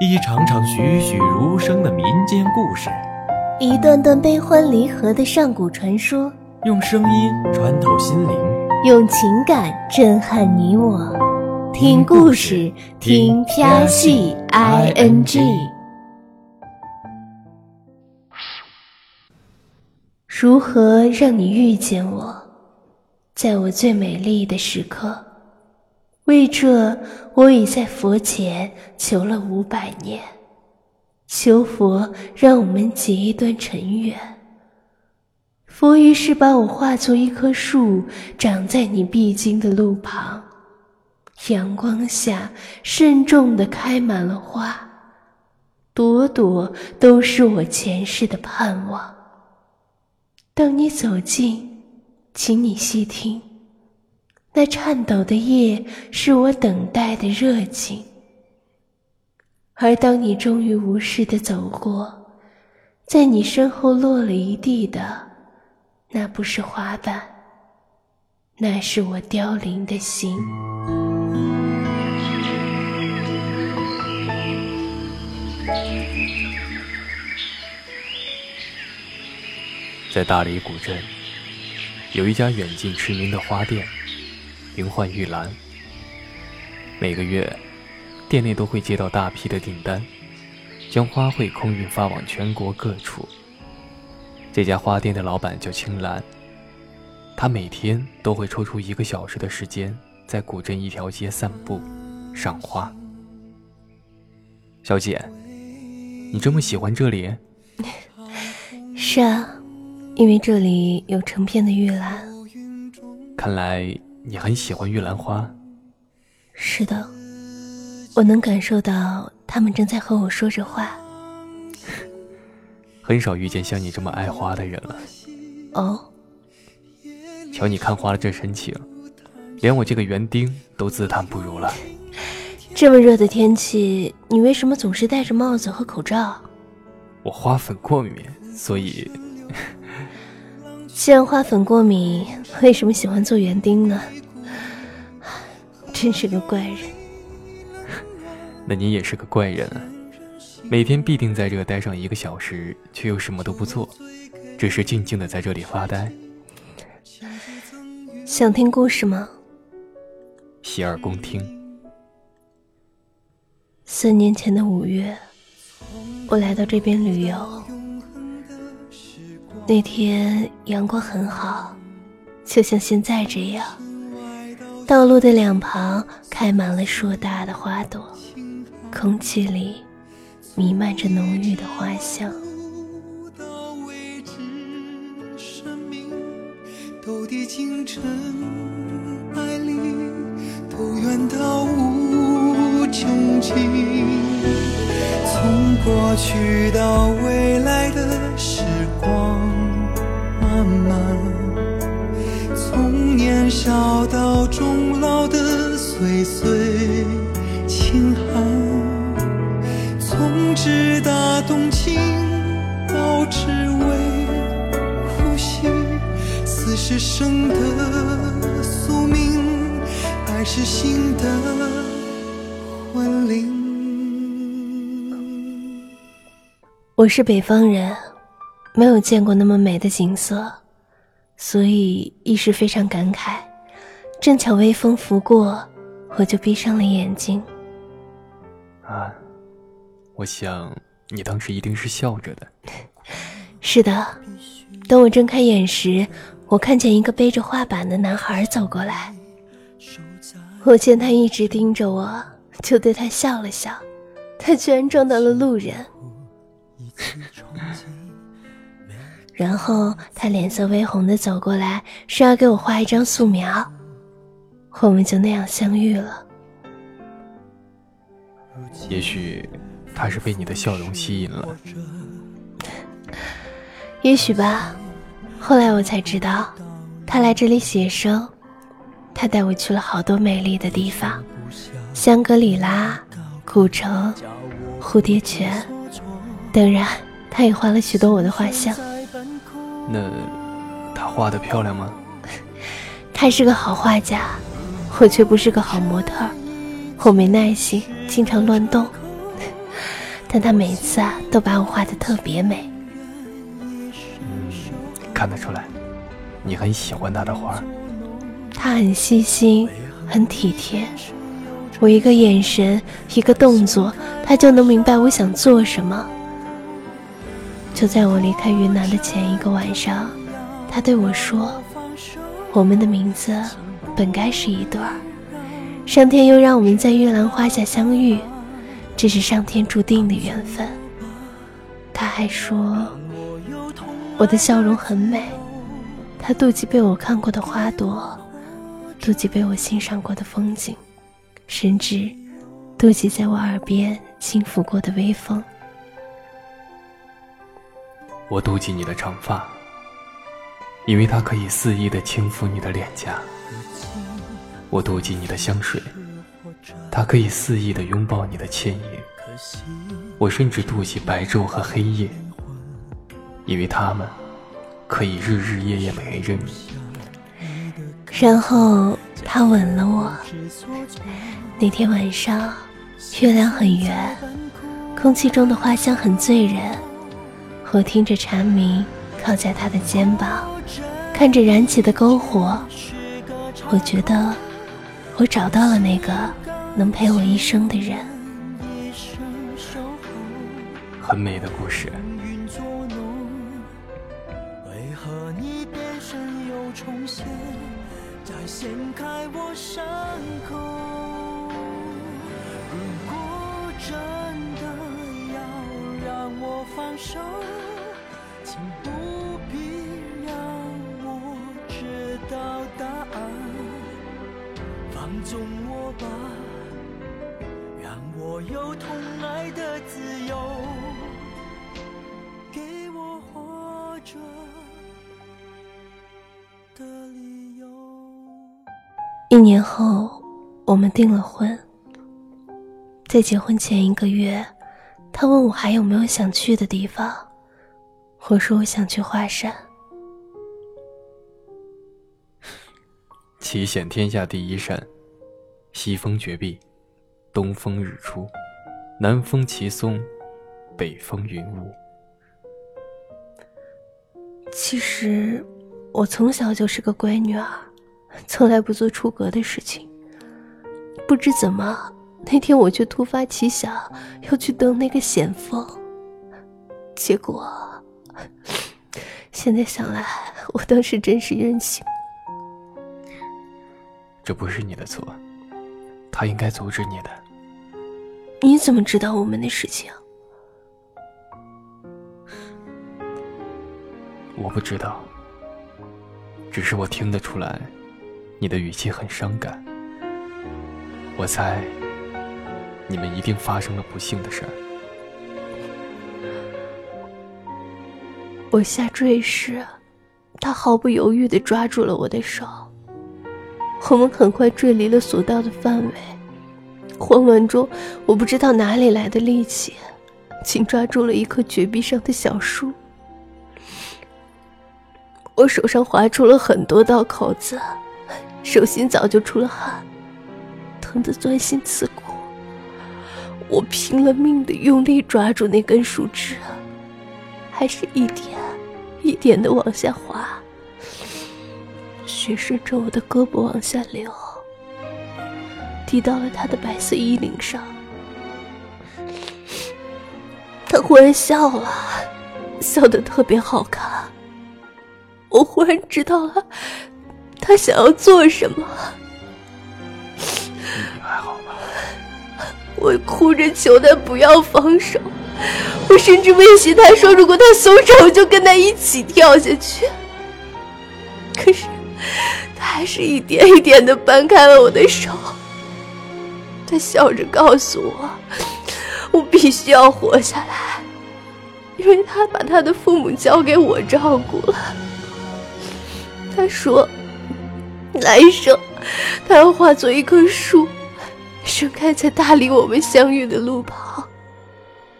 一场场栩栩如生的民间故事，一段段悲欢离合的上古传说，用声音穿透心灵，用情感震撼你我。听故事，听飘戏 i n g。如何让你遇见我，在我最美丽的时刻？为这，我已在佛前求了五百年，求佛让我们结一段尘缘。佛于是把我化作一棵树，长在你必经的路旁，阳光下慎重地开满了花，朵朵都是我前世的盼望。当你走近，请你细听。那颤抖的夜是我等待的热情，而当你终于无视的走过，在你身后落了一地的，那不是花瓣，那是我凋零的心。在大理古镇，有一家远近驰名的花店。名唤玉兰。每个月，店内都会接到大批的订单，将花卉空运发往全国各处。这家花店的老板叫青兰，他每天都会抽出一个小时的时间，在古镇一条街散步、赏花。小姐，你这么喜欢这里？是啊，因为这里有成片的玉兰。看来。你很喜欢玉兰花，是的，我能感受到他们正在和我说着话。很少遇见像你这么爱花的人了。哦，瞧你看花的这神情，连我这个园丁都自叹不如了。这么热的天气，你为什么总是戴着帽子和口罩？我花粉过敏，所以。既然花粉过敏，为什么喜欢做园丁呢？真是个怪人。那你也是个怪人啊！每天必定在这待上一个小时，却又什么都不做，只是静静的在这里发呆。想听故事吗？洗耳恭听。四年前的五月，我来到这边旅游。那天阳光很好，就像现在这样。道路的两旁开满了硕大的花朵，空气里弥漫着浓郁的花香。都滴进尘埃里，都怨到无穷尽。从过去到未来的岁岁轻寒，从直达动情到只为呼吸，死是生的宿命，爱是心的魂灵。我是北方人。没有见过那么美的景色，所以一时非常感慨。正巧微风拂过，我就闭上了眼睛。啊，我想你当时一定是笑着的。是的，等我睁开眼时，我看见一个背着画板的男孩走过来。我见他一直盯着我，就对他笑了笑。他居然撞到了路人。然后他脸色微红的走过来，说要给我画一张素描，我们就那样相遇了。也许他是被你的笑容吸引了，也许吧。后来我才知道，他来这里写生，他带我去了好多美丽的地方，香格里拉、古城、蝴蝶泉，当然，他也画了许多我的画像。那他画的漂亮吗？他是个好画家，我却不是个好模特，我没耐心，经常乱动。但他每次啊都把我画的特别美。嗯，看得出来，你很喜欢他的画。他很细心，很体贴。我一个眼神，一个动作，他就能明白我想做什么。就在我离开云南的前一个晚上，他对我说：“我们的名字本该是一对儿，上天又让我们在玉兰花下相遇，这是上天注定的缘分。”他还说：“我的笑容很美。”他妒忌被我看过的花朵，妒忌被我欣赏过的风景。甚至妒忌在我耳边轻抚过的微风。我妒忌你的长发，因为它可以肆意的轻抚你的脸颊。我妒忌你的香水，它可以肆意的拥抱你的倩影。我甚至妒忌白昼和黑夜，因为他们可以日日夜夜陪着你。然后他吻了我。那天晚上，月亮很圆，空气中的花香很醉人。我听着蝉鸣，靠在他的肩膀，看着燃起的篝火。我觉得，我找到了那个能陪我一生的人。很美的故事。如果真的要让我放手，有痛爱的自由，给我活着的理由。一年后，我们订了婚。在结婚前一个月，他问我还有没有想去的地方。我说我想去华山。奇险天下第一山，西风绝壁，东风日出，南风奇松，北风云雾。其实，我从小就是个乖女儿，从来不做出格的事情。不知怎么。那天我却突发奇想要去登那个险峰，结果现在想来，我当时真是任性。这不是你的错，他应该阻止你的。你怎么知道我们的事情？我不知道，只是我听得出来，你的语气很伤感。我猜。你们一定发生了不幸的事儿。我下坠时，他毫不犹豫地抓住了我的手。我们很快坠离了索道的范围。慌乱中，我不知道哪里来的力气，紧抓住了一棵绝壁上的小树。我手上划出了很多道口子，手心早就出了汗，疼得钻心刺骨。我拼了命的用力抓住那根树枝，还是一点一点的往下滑，血顺着我的胳膊往下流，滴到了他的白色衣领上。他忽然笑了，笑得特别好看。我忽然知道了，他想要做什么。我哭着求他不要放手，我甚至威胁他说，如果他松手，我就跟他一起跳下去。可是，他还是一点一点的搬开了我的手。他笑着告诉我，我必须要活下来，因为他把他的父母交给我照顾了。他说，来生他要化作一棵树。盛开在大理我们相遇的路旁，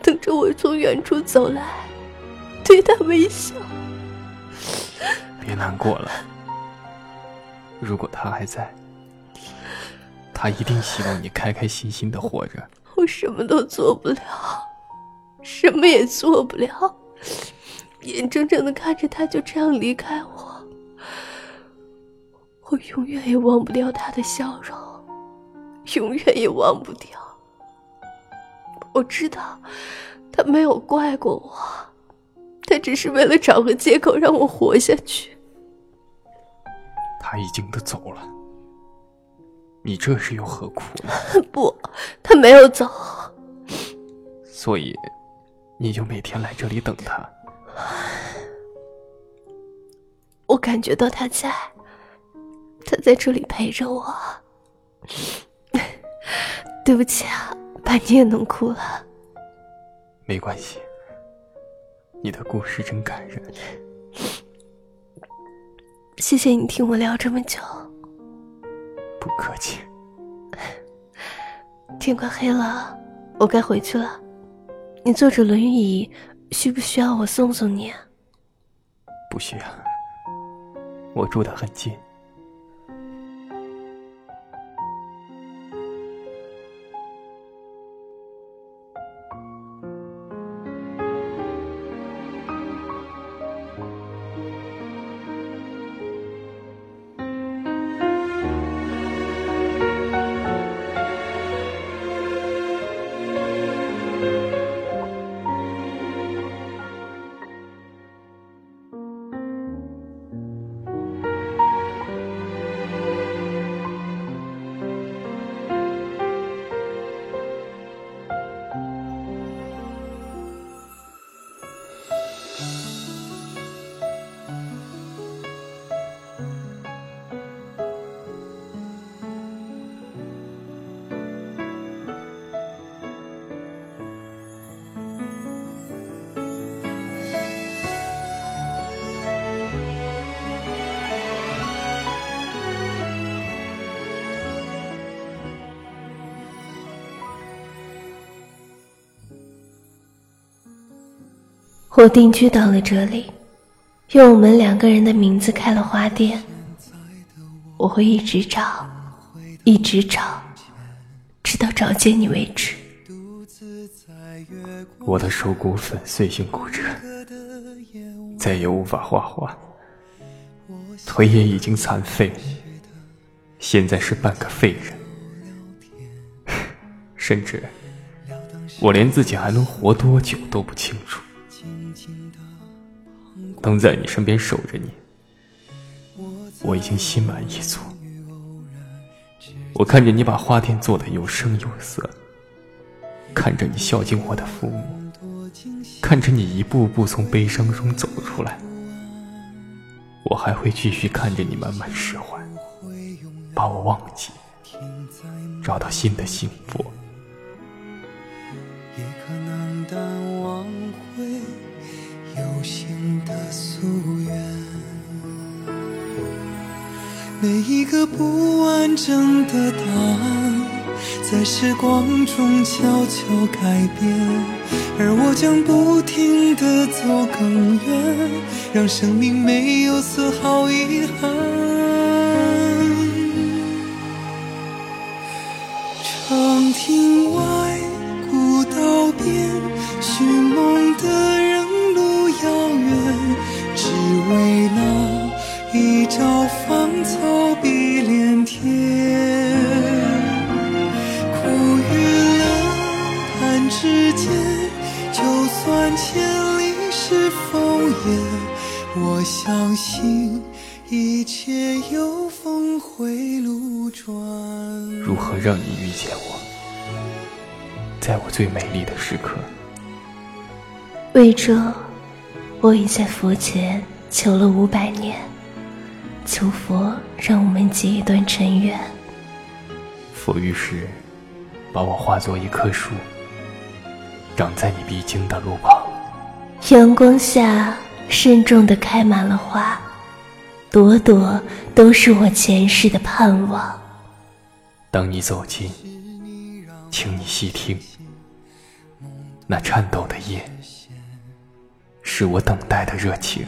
等着我从远处走来，对他微笑。别难过了，如果他还在，他一定希望你开开心心的活着。我什么都做不了，什么也做不了，眼睁睁的看着他就这样离开我，我永远也忘不掉他的笑容，永远也忘不掉。我知道，他没有怪过我，他只是为了找个借口让我活下去。他已经都走了，你这是又何苦呢？不，他没有走，所以你就每天来这里等他。我感觉到他在，他在这里陪着我。对不起啊。把你也弄哭了，没关系。你的故事真感人，谢谢你听我聊这么久。不客气。天快黑了，我该回去了。你坐着轮椅，需不需要我送送你？不需要，我住得很近。我定居到了这里，用我们两个人的名字开了花店。我会一直找，一直找，直到找见你为止。我的手骨粉碎性骨折，再也无法画画，腿也已经残废，现在是半个废人，甚至我连自己还能活多久都不清楚。能在你身边守着你，我已经心满意足。我看着你把花店做的有声有色，看着你孝敬我的父母，看着你一步步从悲伤中走出来，我还会继续看着你慢慢释怀，把我忘记，找到新的幸福。也可每一个不完整的答案，在时光中悄悄改变，而我将不停地走更远，让生命没有丝毫遗憾。如何让你遇见我，在我最美丽的时刻？为这，我已在佛前求了五百年，求佛让我们结一段尘缘。佛于是把我化作一棵树，长在你必经的路旁。阳光下，慎重地开满了花，朵朵都是我前世的盼望。当你走近，请你细听，那颤抖的夜，是我等待的热情。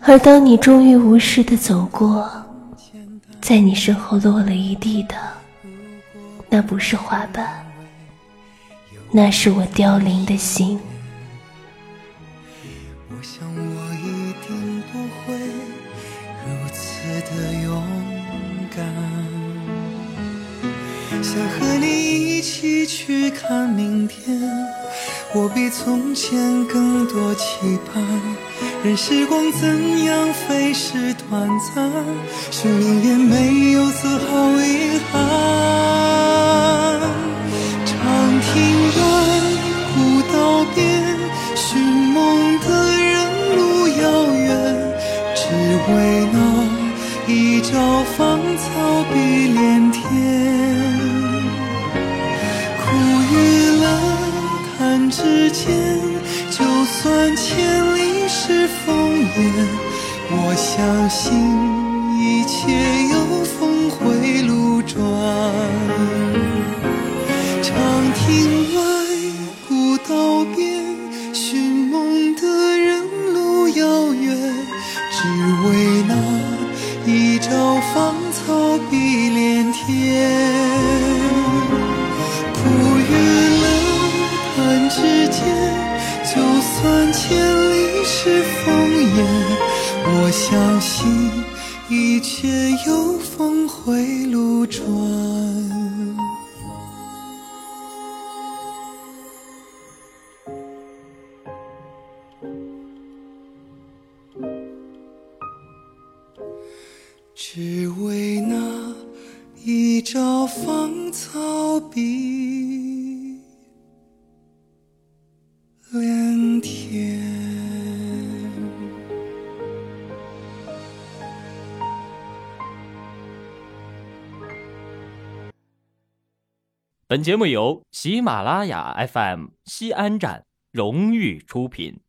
而当你终于无视的走过，在你身后落了一地的，那不是花瓣，那是我凋零的心。起去看明天。我比从前更多期盼，任时光怎样飞逝短暂，生命也没有丝毫遗憾。长亭外，古道边，寻梦的人路遥远，只为那一朝芳草碧连天。我相信一切有峰回路转。只为那一朝芳草碧。连天。本节目由喜马拉雅 FM 西安站荣誉出品。